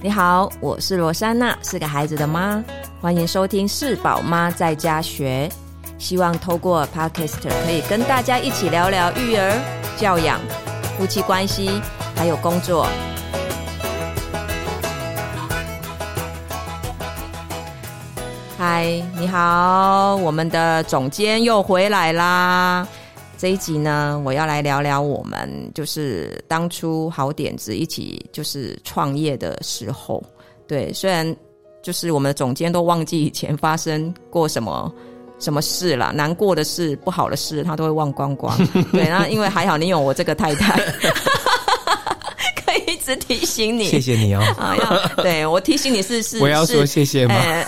你好，我是罗珊娜，是个孩子的妈，欢迎收听是宝妈在家学。希望透过 Podcaster 可以跟大家一起聊聊育儿、教养、夫妻关系，还有工作。嗨，你好，我们的总监又回来啦。这一集呢，我要来聊聊我们就是当初好点子一起就是创业的时候。对，虽然就是我们的总监都忘记以前发生过什么 什么事了，难过的事、不好的事，他都会忘光光。对，那因为还好你有我这个太太，可以一直提醒你。谢谢你哦。啊，要对我提醒你是是，我要说谢谢吗？欸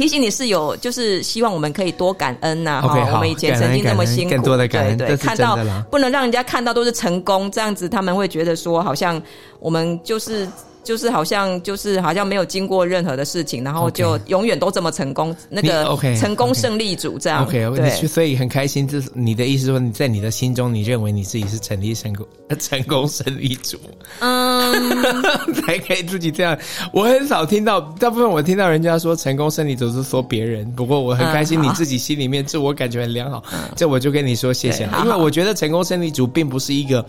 提醒你是有，就是希望我们可以多感恩呐。哈，我们以前曾经那么辛苦，更多的感恩，对对，看到不能让人家看到都是成功，这样子他们会觉得说，好像我们就是。就是好像就是好像没有经过任何的事情，然后就永远都这么成功，那个 OK 成功胜利组这样。OK，对，所以很开心。就是你的意思说，你在你的心中，你认为你自己是成立成功 成功胜利组，嗯，才可以自己这样。我很少听到，大部分我听到人家说成功胜利组是说别人。不过我很开心，你自己心里面自我感觉很良好。这我就跟你说谢谢了，因为我觉得成功胜利组并不是一个。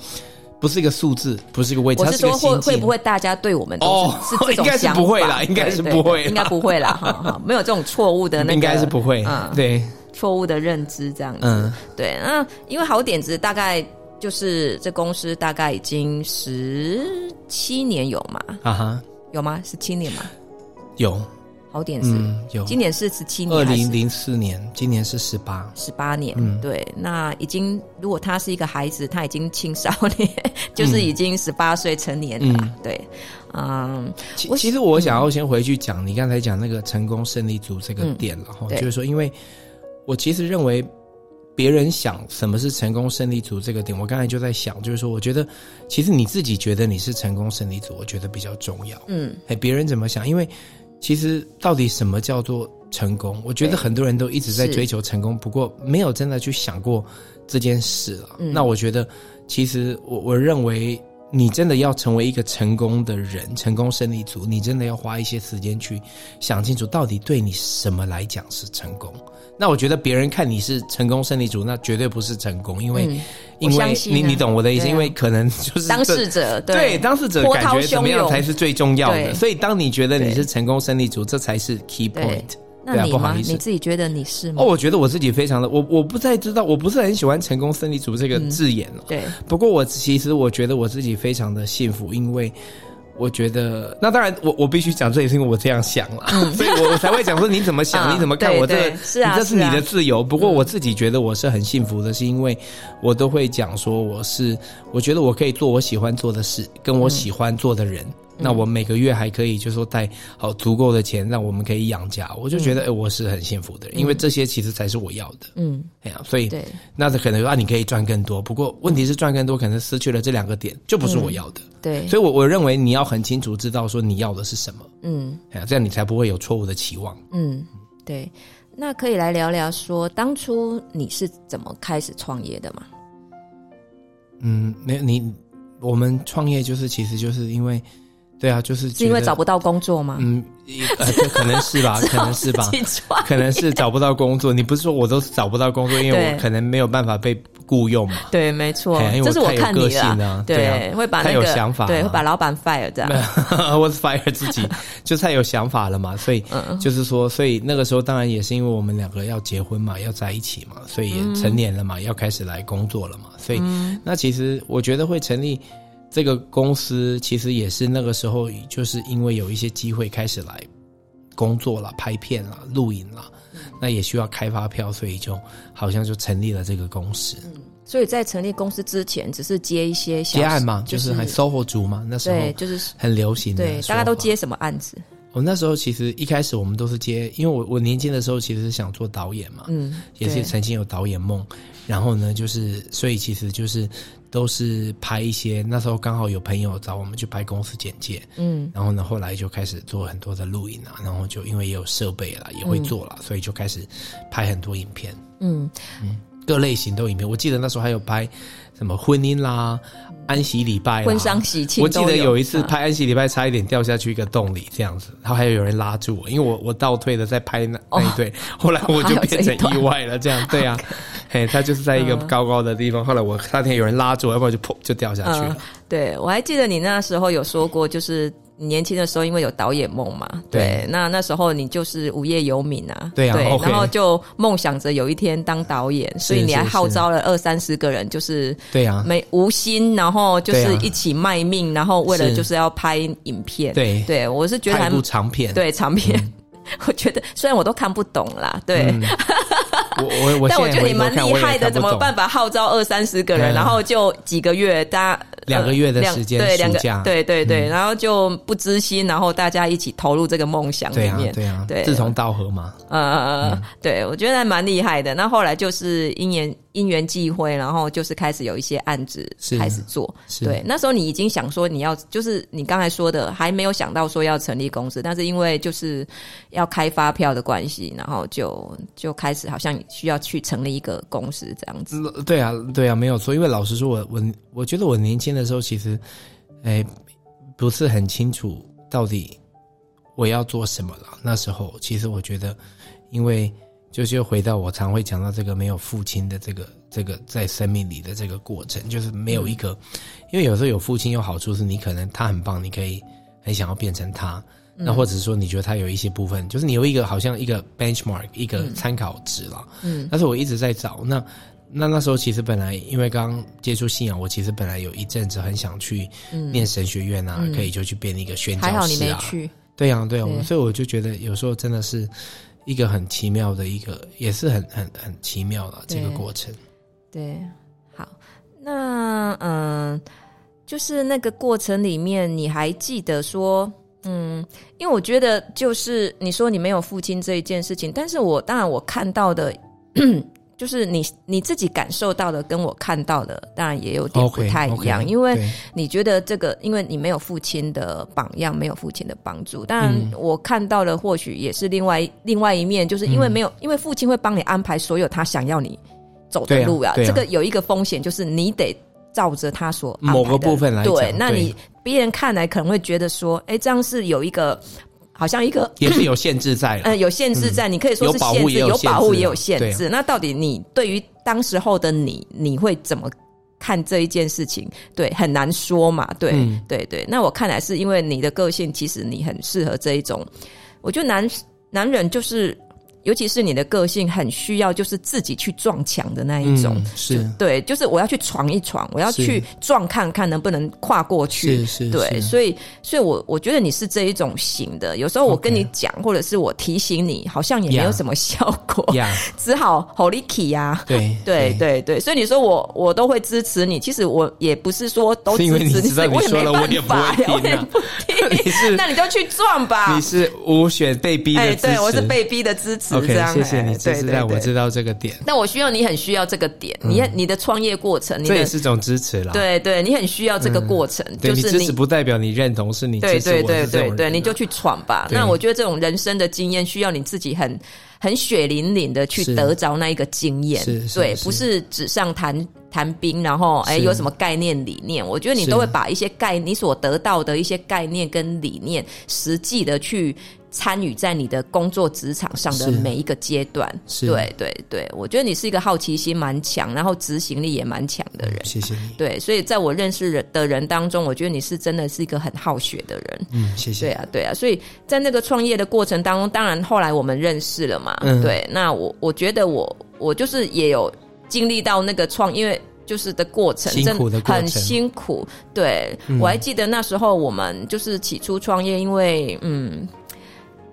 不是一个数字，不是一个位置。我是说，会会不会大家对我们都是、哦、是这种想法？应该是不会啦，应该是不会，应该不会啦，哈哈，没有这种错误的那个，应该是不会，嗯，对，错误的认知这样子，嗯，对，那因为好点子大概就是这公司大概已经十七年有嘛，啊哈，有吗？十七年吗？有。好点子，嗯，有。今年是十七年，二零零四年，今年是十八，十八年。嗯，对。那已经，如果他是一个孩子，他已经青少年，就是已经十八岁成年了。嗯，对。嗯，其其实我想要先回去讲你刚才讲那个成功胜利组这个点了哈，就是说，因为我其实认为别人想什么是成功胜利组这个点，我刚才就在想，就是说，我觉得其实你自己觉得你是成功胜利组，我觉得比较重要。嗯，哎，别人怎么想？因为其实，到底什么叫做成功？我觉得很多人都一直在追求成功，不过没有真的去想过这件事了。嗯。那我觉得，其实我我认为。你真的要成为一个成功的人，成功胜利组，你真的要花一些时间去想清楚，到底对你什么来讲是成功。那我觉得别人看你是成功胜利组，那绝对不是成功，因为、嗯、因为你你懂我的意思，因为可能就是当事者对，对当事者感觉怎么样才是最重要的。所以当你觉得你是成功胜利组，这才是 key point。那你吗？对啊，不好意思，你自己觉得你是吗？哦，我觉得我自己非常的，我我不太知道，我不是很喜欢“成功胜利组”这个字眼了。嗯，对，不过我其实我觉得我自己非常的幸福，因为我觉得，那当然我我必须讲，这也是因为我这样想了，嗯、所以我我才会讲说你怎么想，你怎么看我这个，是啊，这是你的自由。不过我自己觉得我是很幸福的，是因为我都会讲说我是，我觉得我可以做我喜欢做的事，跟我喜欢做的人。那我每个月还可以，就是说带好足够的钱，让我们可以养家，我就觉得，哎、嗯欸，我是很幸福的人，因为这些其实才是我要的。嗯，哎呀，所以，对，那可能说啊，你可以赚更多，不过问题是赚更多，可能失去了这两个点，就不是我要的。嗯、对，所以我我认为你要很清楚知道说你要的是什么。嗯，哎呀，这样你才不会有错误的期望。嗯，对，那可以来聊聊说，当初你是怎么开始创业的吗？嗯，没有，你我们创业就是其实就是因为。对啊，就是，是因为找不到工作吗？嗯，呃，可能是吧，可能是吧，可能是找不到工作。你不是说我都是找不到工作，因为我可能没有办法被雇佣嘛？对，没错，这是我太有个性了。对，会把那个，太有想法，对，会把老板 fire 这样。我是 fire 自己，就太有想法了嘛。所以，就是说，所以那个时候当然也是因为我们两个要结婚嘛，要在一起嘛，所以也成年了嘛，要开始来工作了嘛。所以，那其实我觉得会成立。这个公司其实也是那个时候，就是因为有一些机会开始来工作了、拍片了、录影了，那也需要开发票，所以就好像就成立了这个公司。嗯，所以在成立公司之前，只是接一些小接案嘛，就是很 SOHO 族嘛，那时候对，就是很流行的。对，大家都接什么案子？我那时候其实一开始我们都是接，因为我我年轻的时候其实是想做导演嘛，嗯，也是曾经有导演梦，然后呢，就是所以其实就是。都是拍一些，那时候刚好有朋友找我们去拍公司简介，嗯，然后呢，后来就开始做很多的录影啊，然后就因为也有设备了，也会做了，嗯，所以就开始拍很多影片，嗯嗯。可各类型都影片。我记得那时候还有拍什么婚姻啦、安息礼拜、婚丧喜庆。我记得有一次拍安息礼拜，差一点掉下去一个洞里这样子，然后还有有人拉住我，因为我我倒退的在拍那那一对，哦、后来我就变成意外了，这样对啊，嘿，他就是在一个高高的地方，后来我那天有人拉住我，要不然就砰就掉下去了。嗯、对，我还记得你那时候有说过，就是。你年轻的时候，因为有导演梦嘛，对，那那时候你就是无业游民啊，对啊，对然后就梦想着有一天当导演，所以你还号召了二三十个人，就是对啊，没无心，然后就是一起卖命，然后为了就是要拍影片，对，对我是觉得还部长片，对长片，嗯、我觉得虽然我都看不懂啦，对。嗯。我我我，但我觉得你蛮厉害的，怎么办法号召二三十个人，然后就几个月，大家两个月的时间，对两个，对对对，然后就不知心，然后大家一起投入这个梦想里面，对啊，对，志同道合嘛，呃，对，我觉得还蛮厉害的。那后来就是因缘因缘际会，然后就是开始有一些案子开始做，对，那时候你已经想说你要，就是你刚才说的，还没有想到说要成立公司，但是因为就是要开发票的关系，然后就就开始好像。需要去成立一个公司这样子。对啊，对啊，没有错。因为老实说我，我我我觉得我年轻的时候，其实，哎，不是很清楚到底我要做什么了。那时候，其实我觉得，因为就是又回到我常会讲到这个没有父亲的这个这个在生命里的这个过程，就是没有一个，嗯、因为有时候有父亲有好处是你可能他很棒，你可以很想要变成他。那或者是说，你觉得他有一些部分，就是你有一个好像一个 benchmark，一个参考值了。嗯，但是我一直在找。那那那时候其实本来因为刚接触信仰，我其实本来有一阵子很想去念神学院啊，可以就去变一个宣教师啊。还好你没去。对呀，对呀，所以我就觉得有时候真的是一个很奇妙的一个，也是很很很奇妙的这个过程。对，好，那嗯，就是那个过程里面，你还记得说？嗯，因为我觉得就是你说你没有父亲这一件事情，但是我当然我看到的，就是你你自己感受到的跟我看到的，当然也有点不太一样。Okay, okay, 因为你觉得这个，因为你没有父亲的榜样，没有父亲的帮助，当然我看到的或许也是另外另外一面，就是因为没有，因为父亲会帮你安排所有他想要你走的路啊。这个有一个风险，就是你得。照着他所某个部分来讲，对，那你别人看来可能会觉得说，哎，这样是有一个好像一个也是有限制在，嗯，有限制在，你可以说是限制，有保护也有限制。那到底你对于当时候的你，你会怎么看这一件事情？对，很难说嘛。对，对，对。那我看来是因为你的个性，其实你很适合这一种。我觉得男男人就是。尤其是你的个性很需要，就是自己去撞墙的那一种，嗯、是。对，就是我要去闯一闯，我要去撞看看能不能跨过去，是是，是对，所以，所以我我觉得你是这一种型的。有时候我跟你讲，Okay. 或者是我提醒你，好像也没有什么效果，Yeah. 只好 Holy Key 呀，对 对对。对，所以你说我我都会支持你，其实我也不是说都支持你，你知我也没办法，我也不听，你是那你就去撞吧，你是无选被逼的支持，对，我是被逼的支持。OK，谢谢你，支持让我知道这个点。那我需要你很需要这个点，你你的创业过程，这也是种支持啦。对对，你很需要这个过程，就是支持不代表你认同，是你支持我的这种人。对对对对，你就去闯吧。那我觉得这种人生的经验，需要你自己很很血淋淋的去得着那一个经验。对，不是纸上谈谈兵，然后哎有什么概念理念，我觉得你都会把一些概你所得到的一些概念跟理念，实际的去。参与在你的工作职场上的每一个阶段，是对对对，我觉得你是一个好奇心蛮强，然后执行力也蛮强的人。谢谢你。对，所以在我认识人的人当中，我觉得你是真的是一个很好学的人。嗯，谢谢。对啊，对啊，所以在那个创业的过程当中，当然后来我们认识了嘛。嗯，对。那我我觉得我我就是也有经历到那个创，因为就是的过程，辛苦的过程，很辛苦。对，嗯，我还记得那时候我们就是起初创业，因为嗯。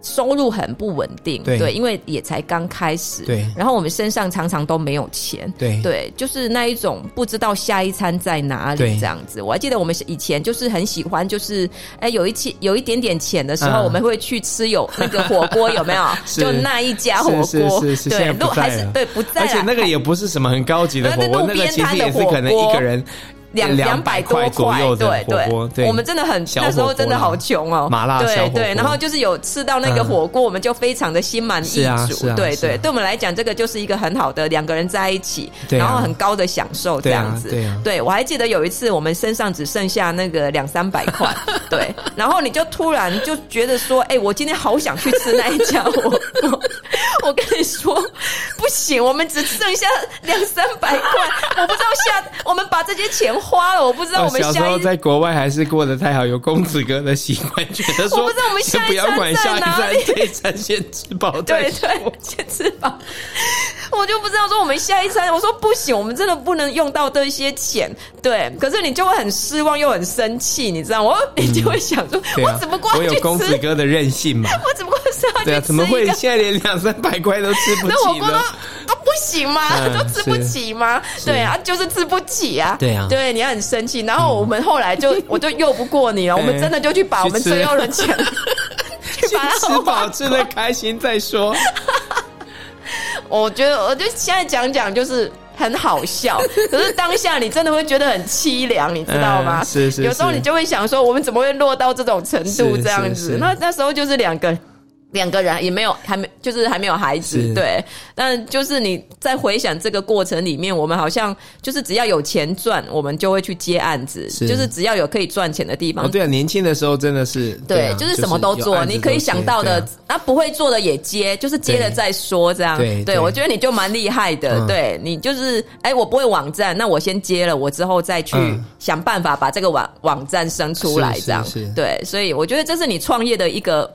收入很不稳定，对，对，因为也才刚开始，对。然后我们身上常常都没有钱，对，对，就是那一种不知道下一餐在哪里这样子。我还记得我们以前就是很喜欢，就是哎，有一期有一点点钱的时候，我们会去吃有那个火锅，有没有？就那一家火锅，是是是，对，还是对不在，而且那个也不是什么很高级的火锅，那个其实也是可能一个人。两两百多块，对对对，我们真的很那时候真的好穷哦，麻辣对对，然后就是有吃到那个火锅，我们就非常的心满意足，对对，对我们来讲，这个就是一个很好的两个人在一起，然后很高的享受这样子，对我还记得有一次我们身上只剩下那个两三百块，对，然后你就突然就觉得说，哎，我今天好想去吃那一家火锅，我跟你说不行，我们只剩下两三百块，我不知道下我们把这些钱。花了，我不知道我们小时候在国外还是过得太好，有公子哥的习惯，觉得说，我不知道我们下一餐在哪里，这一餐先吃饱，对对，先吃饱。我就不知道说我们下一餐，我说不行，我们真的不能用到这些钱，对。可是你就会很失望又很生气，你知道吗？我你就会想说，我只不过？我有公子哥的任性嘛？我只不过是要怎么会现在连两三百块都吃不起呢？不行吗？都吃不起吗？对啊，就是吃不起啊。对啊，对，你很生气。然后我们后来就，我就拗不过你了。我们真的就去把我们最后的钱，去把它吃饱，吃的开心再说。我觉得，我就现在讲讲，就是很好笑。可是当下你真的会觉得很凄凉，你知道吗？是是。有时候你就会想说，我们怎么会落到这种程度这样子？那那时候就是两个。两个人也没有，还没就是还没有孩子，对。但就是你在回想这个过程里面，我们好像就是只要有钱赚，我们就会去接案子，是就是只要有可以赚钱的地方。哦，对啊，年轻的时候真的是对，就是什么都做，你可以想到的，啊，啊，不会做的也接，就是接了再说这样。对，对，对，我觉得你就蛮厉害的，嗯，对你就是，哎，我不会网站，那我先接了，我之后再去想办法把这个网网站生出来，这样。对，所以我觉得这是你创业的一个。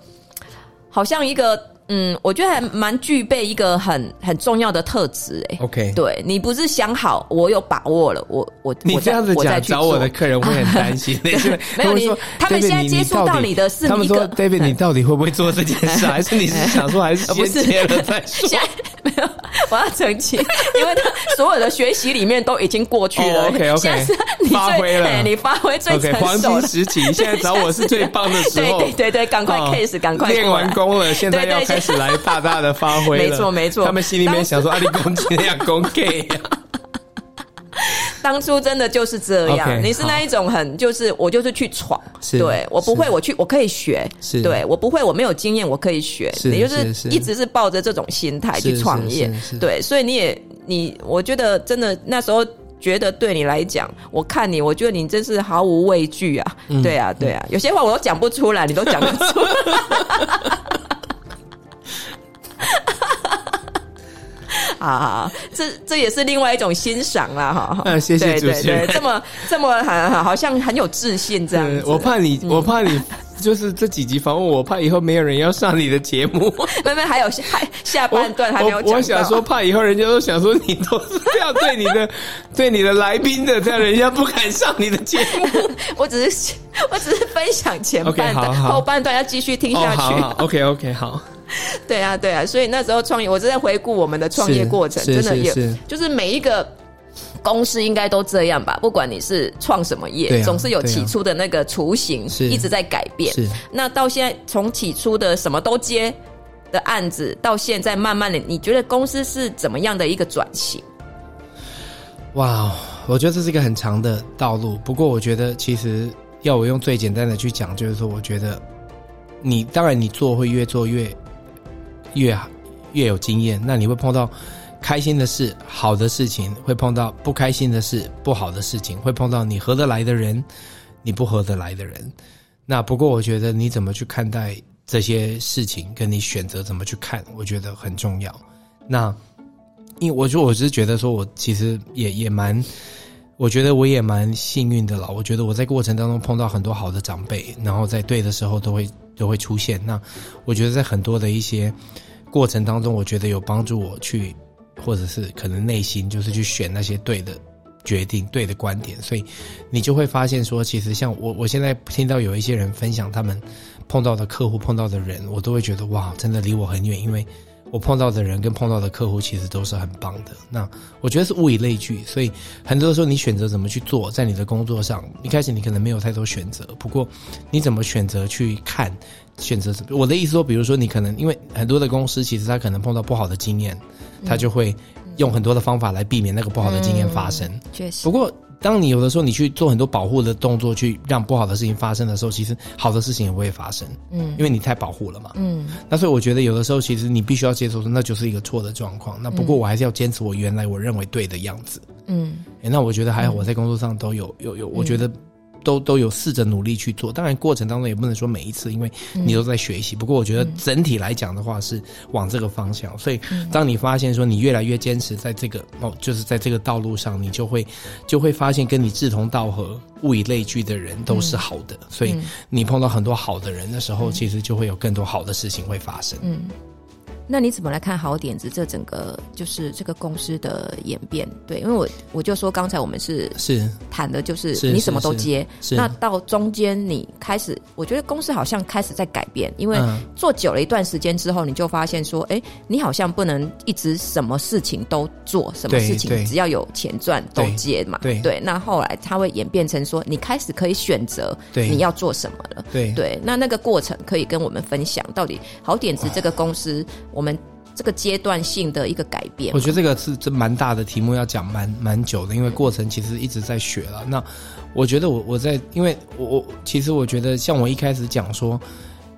好像一个。嗯，我觉得还蛮具备一个很很重要的特质哎。OK，对你不是想好，我有把握了，我我你这样子讲，找我的客人会很担心。没有你，他们现在接触到你的是他们说，David，你到底会不会做这件事？还是你是想说，还是先接了再说？没有，我要澄清，因为他所有的学习里面都已经过去了。OK OK，你发挥了，你发挥最成熟。黄金时期，现在找我是最棒的时候。对对对，赶快 case，赶快练完功了，现在要开始来大大的发挥，没错没错。他们心里面想说：“阿里公斤那样公给。”当初真的就是这样。你是那一种很就是我就是去闯，对我不会我去我可以学，对我不会我没有经验我可以学，你就是一直是抱着这种心态去创业，对，所以你也你我觉得真的那时候觉得对你来讲，我看你我觉得你真是毫无畏惧啊，对啊对啊，有些话我都讲不出来，你都讲得出 啊，这这也是另外一种欣赏啦，哈。嗯，谢谢主持人。这么这么很好像很有自信这样。我怕你，我怕你，就是这几集访问我，怕以后没有人要上你的节目。妹妹还有下下半段还没有讲。我想说，怕以后人家都想说你都是这样对你的对你的来宾的，这样人家不敢上你的节目。我只是我只是分享前半段，后半段要继续听下去。OK OK 好。对啊，对啊，所以那时候创业，我正在回顾我们的创业过程，真的也就是每一个公司应该都这样吧。不管你是创什么业，啊、总是有起初的那个雏形，一直在改变。那到现在，从起初的什么都接的案子，到现在慢慢的，你觉得公司是怎么样的一个转型？哇，我觉得这是一个很长的道路。不过，我觉得其实要我用最简单的去讲，就是说，我觉得你当然你做会越做越。越越有经验，那你会碰到开心的事、好的事情，会碰到不开心的事、不好的事情，会碰到你合得来的人，你不合得来的人。那不过我觉得你怎么去看待这些事情，跟你选择怎么去看，我觉得很重要。那因为我说我是觉得说我其实也也蛮，我觉得我也蛮幸运的了。我觉得我在过程当中碰到很多好的长辈，然后在对的时候都会。就会出现。那我觉得在很多的一些过程当中，我觉得有帮助我去，或者是可能内心就是去选那些对的决定、对的观点。所以你就会发现说，其实像我，我现在听到有一些人分享他们碰到的客户、碰到的人，我都会觉得哇，真的离我很远，因为。我碰到的人跟碰到的客户其实都是很棒的。那我觉得是物以类聚，所以很多时候你选择怎么去做，在你的工作上，一开始你可能没有太多选择。不过你怎么选择去看，选择什么？我的意思说，比如说你可能因为很多的公司其实他可能碰到不好的经验，他就会用很多的方法来避免那个不好的经验发生。确实。不过当你有的时候你去做很多保护的动作，去让不好的事情发生的时候，其实好的事情也不会发生。嗯，因为你太保护了嘛。嗯，那所以我觉得有的时候其实你必须要接受说，那就是一个错的状况。那不过我还是要坚持我原来我认为对的样子。嗯，欸，那我觉得还好，我在工作上都有有有，我觉得。都都有试着努力去做，当然过程当中也不能说每一次，因为你都在学习。嗯、不过我觉得整体来讲的话是往这个方向，所以当你发现说你越来越坚持在这个哦，就是在这个道路上，你就会就会发现跟你志同道合、物以类聚的人都是好的，所以你碰到很多好的人的时候，其实就会有更多好的事情会发生。嗯。那你怎么来看好点子这整个就是这个公司的演变？对，因为我我就说刚才我们是是谈的就是你什么都接，那到中间你开始，我觉得公司好像开始在改变，因为做久了一段时间之后，你就发现说，哎，你好像不能一直什么事情都做，什么事情只要有钱赚都接嘛。对对，那后来它会演变成说，你开始可以选择你要做什么了。对对，那那个过程可以跟我们分享，到底好点子这个公司。我们这个阶段性的一个改变，我觉得这个是这蛮大的题目，要讲蛮蛮久的，因为过程其实一直在学了。那我觉得我我在，因为我我其实我觉得，像我一开始讲说。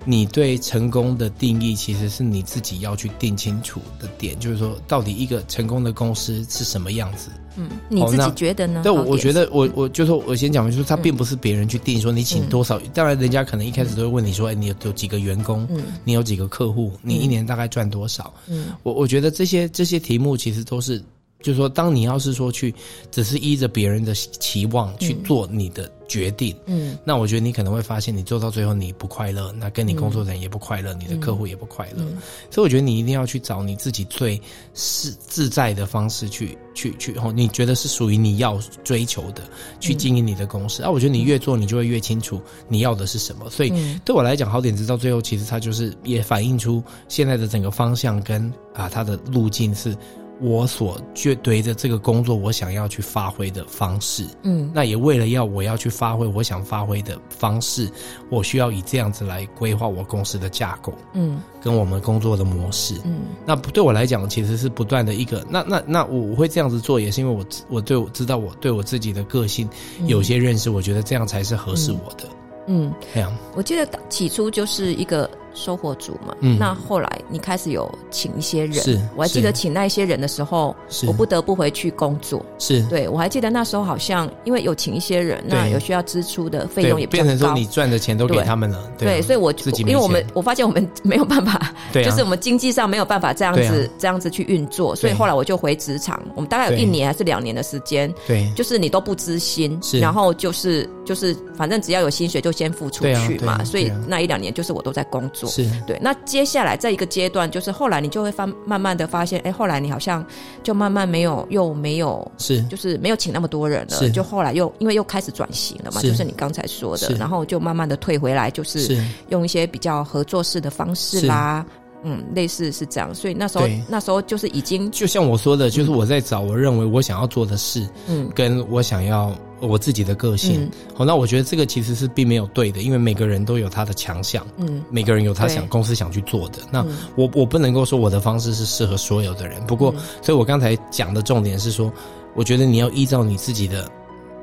你对成功的定义，其实是你自己要去定清楚的点，就是说，到底一个成功的公司是什么样子？嗯，你自己觉得呢？对，我我觉得我我就说，我先讲，就是他并不是别人去定，说你请多少。当然，人家可能一开始都会问你说，哎，你有有几个员工？嗯，你有几个客户？你一年大概赚多少？嗯，我我觉得这些这些题目其实都是。就是说，当你要是说去，只是依着别人的期望去做你的决定，嗯，那我觉得你可能会发现，你做到最后你不快乐，那跟你工作人也不快乐，嗯、你的客户也不快乐。嗯、所以我觉得你一定要去找你自己最是自在的方式去去去，哦，你觉得是属于你要追求的，去经营你的公司。嗯、啊，我觉得你越做，你就会越清楚你要的是什么。所以对我来讲，好点子到最后，其实它就是也反映出现在的整个方向跟啊，它的路径是。我所觉对着这个工作，我想要去发挥的方式，嗯，那也为了要我要去发挥我想发挥的方式，我需要以这样子来规划我公司的架构，嗯，跟我们工作的模式，嗯，那对我来讲，其实是不断的一个，那那那我我会这样子做，也是因为我我对我知道我对我自己的个性有些认识，我觉得这样才是合适我的，嗯，这样，我记得起初就是一个。收货组嘛，嗯，那后来你开始有请一些人，是，我还记得请那一些人的时候，我不得不回去工作，是，对，我还记得那时候好像因为有请一些人，那有需要支出的费用也变成说你赚的钱都给他们了，对，所以我因为我们我发现我们没有办法，对，就是我们经济上没有办法这样子这样子去运作，所以后来我就回职场，我们大概有一年还是两年的时间，对，就是你都不支薪，然后就是就是反正只要有薪水就先付出去嘛，所以那一两年就是我都在工作。是。对，那接下来在一个阶段，就是后来你就会发慢慢的发现，哎，后来你好像就慢慢没有又没有是，就是没有请那么多人了，就后来又因为又开始转型了嘛，是。就是你刚才说的，然后就慢慢的退回来，就是用一些比较合作式的方式啦。嗯，类似是这样，所以那时候那时候就是已经，就像我说的，就是我在找我认为我想要做的事，嗯，跟我想要我自己的个性，好、嗯，那我觉得这个其实是并没有对的，因为每个人都有他的强项，嗯，每个人有他想公司想去做的，那我我不能够说我的方式是适合所有的人，不过，嗯、所以我刚才讲的重点是说，我觉得你要依照你自己的，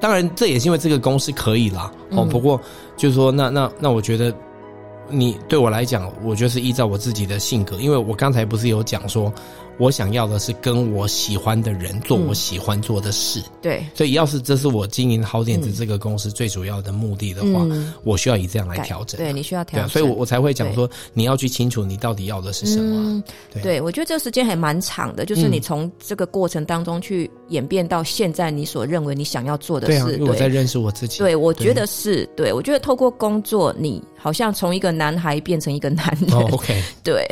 当然这也是因为这个公司可以啦，哦、嗯，不过就是说，那那那我觉得。你对我来讲，我觉得是依照我自己的性格，因为我刚才不是有讲说。我想要的是跟我喜欢的人做我喜欢做的事，嗯、对，所以要是这是我经营好点子这个公司最主要的目的的话，嗯、我需要以这样来调整。对，你需要调整，所以我我才会讲说，你要去清楚你到底要的是什么。嗯、对，对，我觉得这个时间还蛮长的，就是你从这个过程当中去演变到现在，你所认为你想要做的事。对，因为我在认识我自己。对，我觉得是对，我觉得透过工作，你好像从一个男孩变成一个男人。哦、OK，对。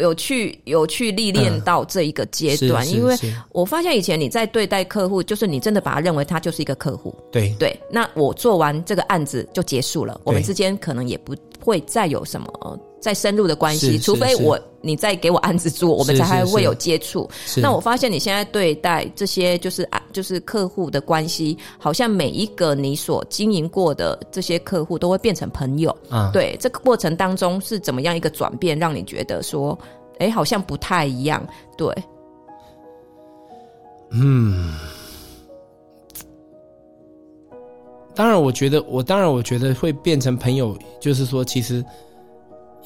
有去有去历练到这一个阶段，嗯、因为我发现以前你在对待客户，就是你真的把他认为他就是一个客户，对对。那我做完这个案子就结束了，我们之间可能也不会再有什么再深入的关系，除非我你再给我案子做，我们才还会有接触。那我发现你现在对待这些就是啊，就是客户的关系，好像每一个你所经营过的这些客户都会变成朋友。啊，对，这个过程当中是怎么样一个转变，让你觉得说，哎，好像不太一样？对，嗯。当然，我觉得我当然我觉得会变成朋友，就是说，其实。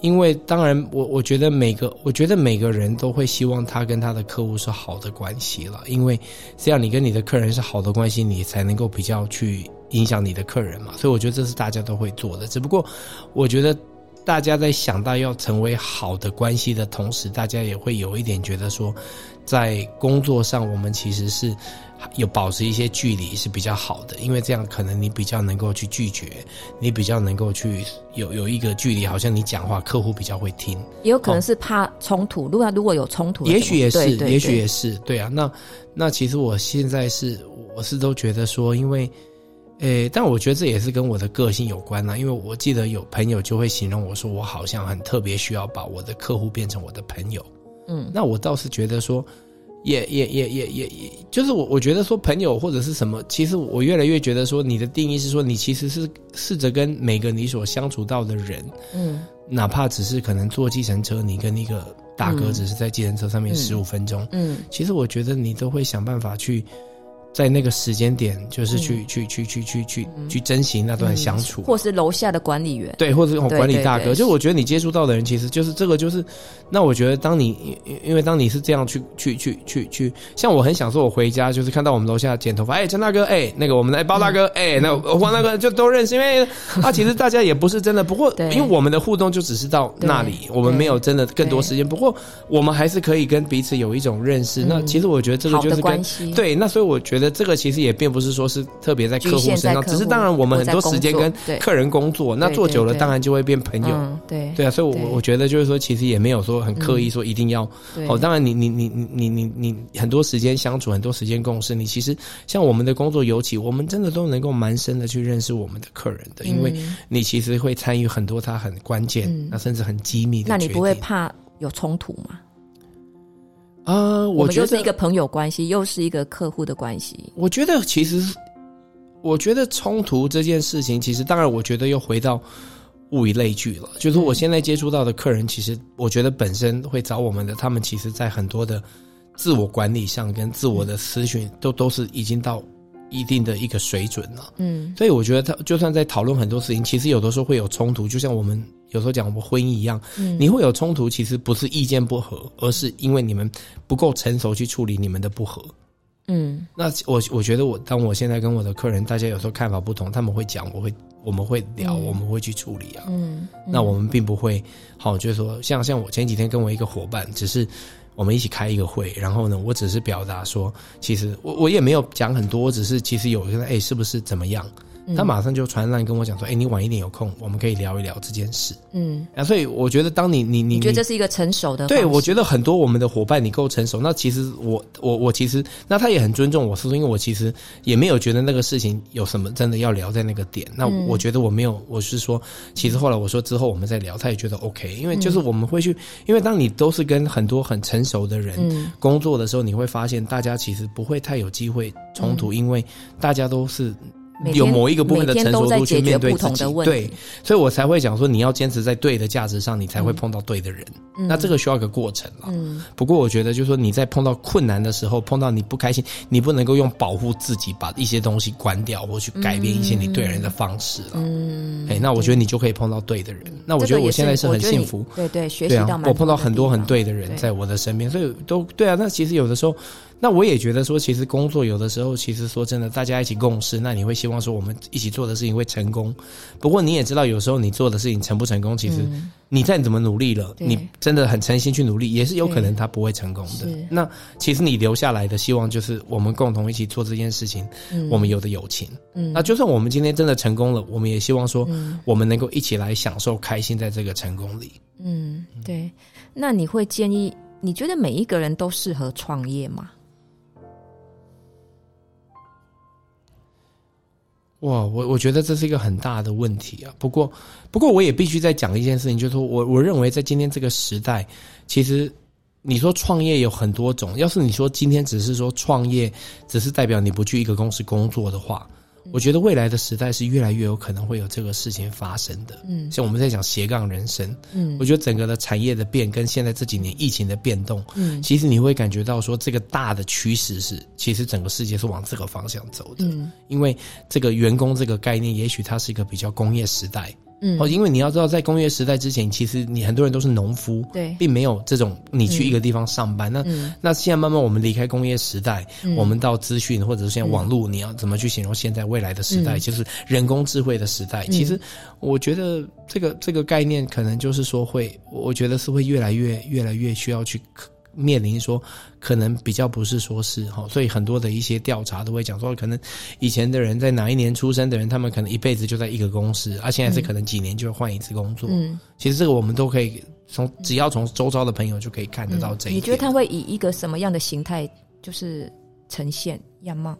因为当然我，我觉得每个我觉得每个人都会希望他跟他的客户是好的关系了，因为这样你跟你的客人是好的关系，你才能够比较去影响你的客人嘛。所以我觉得这是大家都会做的。只不过我觉得大家在想到要成为好的关系的同时，大家也会有一点觉得说，在工作上我们其实是。有保持一些距离是比较好的，因为这样可能你比较能够去拒绝，你比较能够去有有一个距离，好像你讲话客户比较会听。也有可能是怕冲突，如果如果有冲突，也许也是，也许也是，对啊。那那其实我现在是我是都觉得说，因为，诶，但我觉得这也是跟我的个性有关啊。因为我记得有朋友就会形容我说，我好像很特别需要把我的客户变成我的朋友。嗯，那我倒是觉得说。也也也也也也，就是我我觉得说朋友或者是什么，其实我越来越觉得说，你的定义是说，你其实是试着跟每个你所相处到的人，嗯，哪怕只是可能坐计程车，你跟一个大哥只是在计程车上面十五分钟，嗯，嗯，其实我觉得你都会想办法去。在那个时间点，就是去、嗯、去去去去去去珍惜那段相处，或是楼下的管理员，对，或者管理大哥。就我觉得你接触到的人，其实就是这个，就是那我觉得，当你因为当你是这样去去去去去，像我很享受我回家，就是看到我们楼下剪头发，哎，陈大哥，哎，那个我们的哎包大哥，哎，那黄大哥就都认识，因为啊，其实大家也不是真的，不过因为我们的互动就只是到那里，我们没有真的更多时间。不过我们还是可以跟彼此有一种认识。那其实我觉得这个就是跟对，那所以我觉得。这个其实也并不是说是特别在客户身上，只是当然我们很多时间跟客人工作，那做久了当然就会变朋友。对对啊，所以我我觉得就是说，其实也没有说很刻意说一定要哦。当然你你你你你你你很多时间相处，很多时间共事，你其实像我们的工作尤其，我们真的都能够蛮深的去认识我们的客人的，因为你其实会参与很多他很关键，那甚至很机密的。那你不会怕有冲突吗？啊、呃，我觉得是一个朋友关系，又是一个客户的关系。我觉得其实，我觉得冲突这件事情，其实当然，我觉得又回到物以类聚了。就是我现在接触到的客人，其实我觉得本身会找我们的，他们其实在很多的自我管理上跟自我的咨询，都都是已经到一定的一个水准了。嗯，所以我觉得他就算在讨论很多事情，其实有的时候会有冲突，就像我们。有时候讲我们婚姻一样，嗯，你会有冲突，其实不是意见不合，而是因为你们不够成熟去处理你们的不合。嗯，那我我觉得我当我现在跟我的客人，大家有时候看法不同，他们会讲，我会我们会聊，嗯，我们会去处理啊。嗯，嗯，那我们并不会好，就是说像像我前几天跟我一个伙伴，只是我们一起开一个会，然后呢，我只是表达说，其实我我也没有讲很多，只是其实有一个哎，是不是怎么样？他马上就传来跟我讲说：“哎、欸，你晚一点有空，我们可以聊一聊这件事。”嗯，啊，所以我觉得，当你你你，你觉得这是一个成熟的？对，我觉得很多我们的伙伴，你够成熟，那其实我我我其实，那他也很尊重我，是说，因为我其实也没有觉得那个事情有什么真的要聊在那个点。那我觉得我没有，我是说，其实后来我说之后我们再聊，他也觉得 OK，因为就是我们会去，因为当你都是跟很多很成熟的人工作的时候，你会发现大家其实不会太有机会冲突，因为大家都是。有某一个部分的成熟度去面对自己，对，所以我才会讲说，你要坚持在对的价值上，你才会碰到对的人。嗯、那这个需要一个过程了。嗯，不过我觉得就是说，你在碰到困难的时候，碰到你不开心，你不能够用保护自己把一些东西关掉，或去改变一些你对人的方式了。嗯，哎，那我觉得你就可以碰到对的人。嗯、那我觉得我现在是很幸福。对对，学习到、啊、我碰到很多很对的人在我的身边，所以都对啊。那其实有的时候。那我也觉得说，其实工作有的时候，其实说真的，大家一起共事，那你会希望说我们一起做的事情会成功。不过你也知道，有时候你做的事情成不成功，其实你再怎么努力了，你真的很诚心去努力，也是有可能它不会成功的。那其实你留下来的希望就是我们共同一起做这件事情，我们有的友情。嗯，那就算我们今天真的成功了，我们也希望说我们能够一起来享受开心在这个成功里。嗯，对。那你会建议，你觉得每一个人都适合创业吗？哇，我我觉得这是一个很大的问题啊。不过，不过我也必须再讲一件事情，就是说我我认为在今天这个时代，其实你说创业有很多种。要是你说今天只是说创业，只是代表你不去一个公司工作的话，我觉得未来的时代是越来越有可能会有这个事情发生的。嗯，像我们在讲斜杠人生，嗯，我觉得整个的产业的变跟现在这几年疫情的变动，嗯，其实你会感觉到说这个大的趋势是，其实整个世界是往这个方向走的。嗯，因为这个员工这个概念，也许它是一个比较工业时代。嗯，哦，因为你要知道，在工业时代之前，其实你很多人都是农夫，对，并没有这种你去一个地方上班。嗯、那、嗯、那现在慢慢我们离开工业时代，嗯、我们到资讯或者是现在网络，嗯、你要怎么去形容现在未来的时代？嗯、就是人工智慧的时代。嗯、其实我觉得这个这个概念，可能就是说会，我觉得是会越来越越来越需要去。面临说，可能比较不是说是哈，所以很多的一些调查都会讲说，可能以前的人在哪一年出生的人，他们可能一辈子就在一个公司，而现在是可能几年就会换一次工作。嗯，其实这个我们都可以从只要从周遭的朋友就可以看得到这一点。嗯，你觉得他会以一个什么样的形态就是呈现样貌？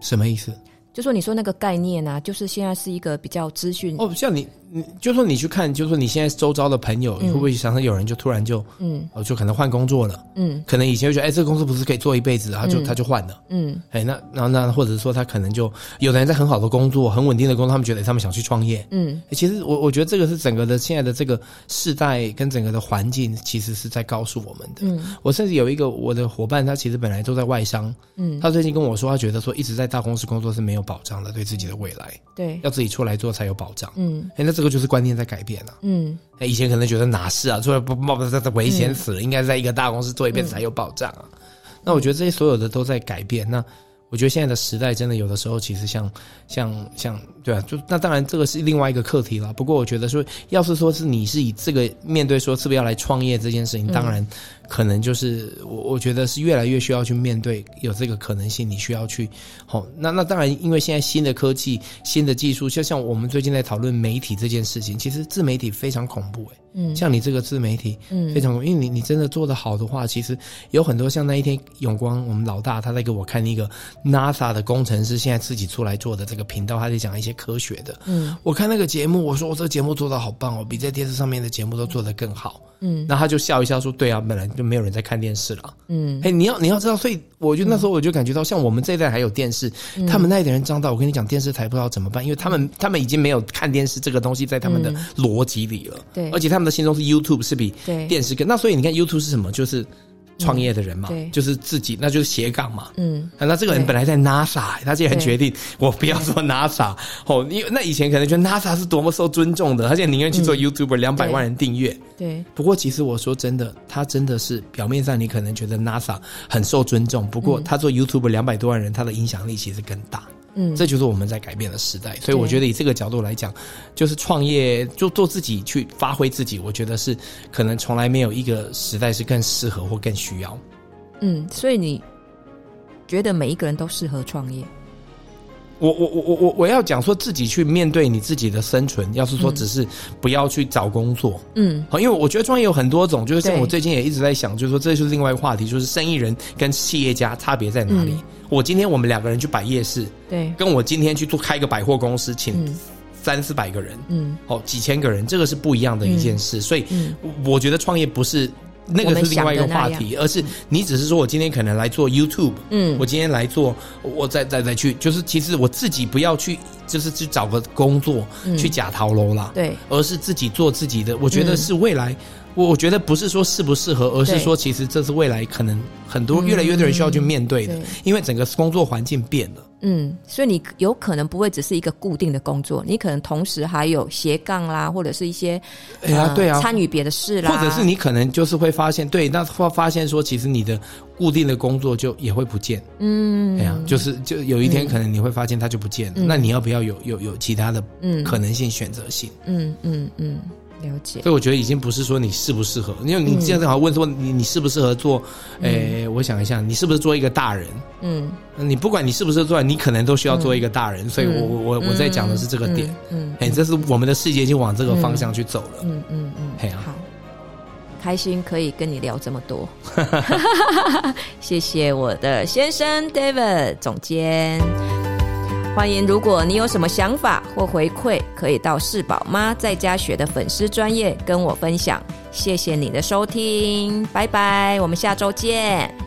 什么意思？就说你说那个概念啊，就是现在是一个比较资讯哦，像你。你就说你去看，就说你现在周遭的朋友，你会不会常常有人就突然就，嗯，哦，就可能换工作了，嗯，可能以前就觉得，哎，这个公司不是可以做一辈子，他就他就换了，嗯，哎，那然后那或者说他可能就有的人在很好的工作，很稳定的工作，他们觉得他们想去创业，嗯，其实我我觉得这个是整个的现在的这个世代跟整个的环境，其实是在告诉我们的。嗯，我甚至有一个我的伙伴，他其实本来都在外商，嗯，他最近跟我说，他觉得说一直在大公司工作是没有保障的，对自己的未来，对，要自己出来做才有保障，嗯，哎，那这个就是观念在改变了，嗯，以前可能觉得哪是啊，出来不冒不这危险死了，嗯、应该在一个大公司做一辈子才有保障啊。嗯、那我觉得这些所有的都在改变。那我觉得现在的时代真的有的时候其实像像像对啊，就那当然这个是另外一个课题了。不过我觉得说，要是说是你是以这个面对说是不是要来创业这件事情，当然。嗯可能就是我，我觉得是越来越需要去面对有这个可能性，你需要去，好，那那当然，因为现在新的科技、新的技术，就像我们最近在讨论媒体这件事情，其实自媒体非常恐怖诶，嗯，像你这个自媒体，嗯，非常恐怖，因为你你真的做得好的话，其实有很多像那一天永光我们老大他在给我看一个 NASA 的工程师现在自己出来做的这个频道，他在讲一些科学的，嗯，我看那个节目，我说我这个节目做的好棒哦，比在电视上面的节目都做得更好。嗯，那他就笑一笑说：“对啊，本来就没有人在看电视了。”嗯，嘿，你要你要知道，所以我就那时候我就感觉到，像我们这一代还有电视，嗯、他们那一代人长大，我跟你讲，电视台不知道怎么办，因为他们他们已经没有看电视这个东西在他们的逻辑里了。对、嗯，而且他们的心中是 YouTube 是比电视更。那所以你看 YouTube 是什么？就是。创业的人嘛，嗯、就是自己，那就是斜杠嘛。嗯，那这个人本来在 NASA，对他现在决定我不要做 NASA。哦，因为那以前可能觉得 NASA 是多么受尊重的，他现在宁愿去做 YouTuber，两百、嗯、万人订阅。对，不过其实我说真的，他真的是表面上你可能觉得 NASA 很受尊重，不过他做 YouTuber 两百多万人，他的影响力其实更大。嗯，这就是我们在改变的时代，所以我觉得以这个角度来讲，就是创业就做自己去发挥自己，我觉得是可能从来没有一个时代是更适合或更需要。嗯，所以你觉得每一个人都适合创业？我我我我我我要讲说自己去面对你自己的生存，要是说只是不要去找工作，嗯，好，因为我觉得创业有很多种，就是像我最近也一直在想，就是说这就是另外一个话题，就是生意人跟企业家差别在哪里？嗯。我今天我们两个人去摆夜市，对，跟我今天去做开一个百货公司，请三四百个人，嗯，哦，几千个人，这个是不一样的一件事。所以，我觉得创业不是那个是另外一个话题，而是你只是说我今天可能来做 YouTube，嗯，我今天来做，我再再再去，就是其实我自己不要去，就是去找个工作去假逃楼啦，对，而是自己做自己的，我觉得是未来。我我觉得不是说适不适合，而是说其实这是未来可能很多越来越多人需要去面对的，嗯、因为整个工作环境变了。嗯，所以你有可能不会只是一个固定的工作，你可能同时还有斜杠啦，或者是一些哎呀，对啊，参与别的事啦，或者是你可能就是会发现，对，那会发现说，其实你的固定的工作就也会不见。嗯，哎呀，就是就有一天可能你会发现它就不见了，嗯、那你要不要有有有其他的可能性选择性？嗯嗯嗯。嗯嗯了解，所以我觉得已经不是说你适不适合，因为你现在正好问说你你适不适合做，诶、嗯。欸，我想一下，你是不是做一个大人？嗯，你不管你是不是做，你可能都需要做一个大人，嗯、所以我我我我在讲的是这个点，嗯，哎、嗯，这是我们的世界已经往这个方向去走了，嗯。嗯嗯，好，开心可以跟你聊这么多，谢谢我的先生 David 总监。欢迎，如果你有什么想法或回馈，可以到四宝妈在家学的粉丝专业跟我分享。谢谢你的收听，拜拜，我们下周见。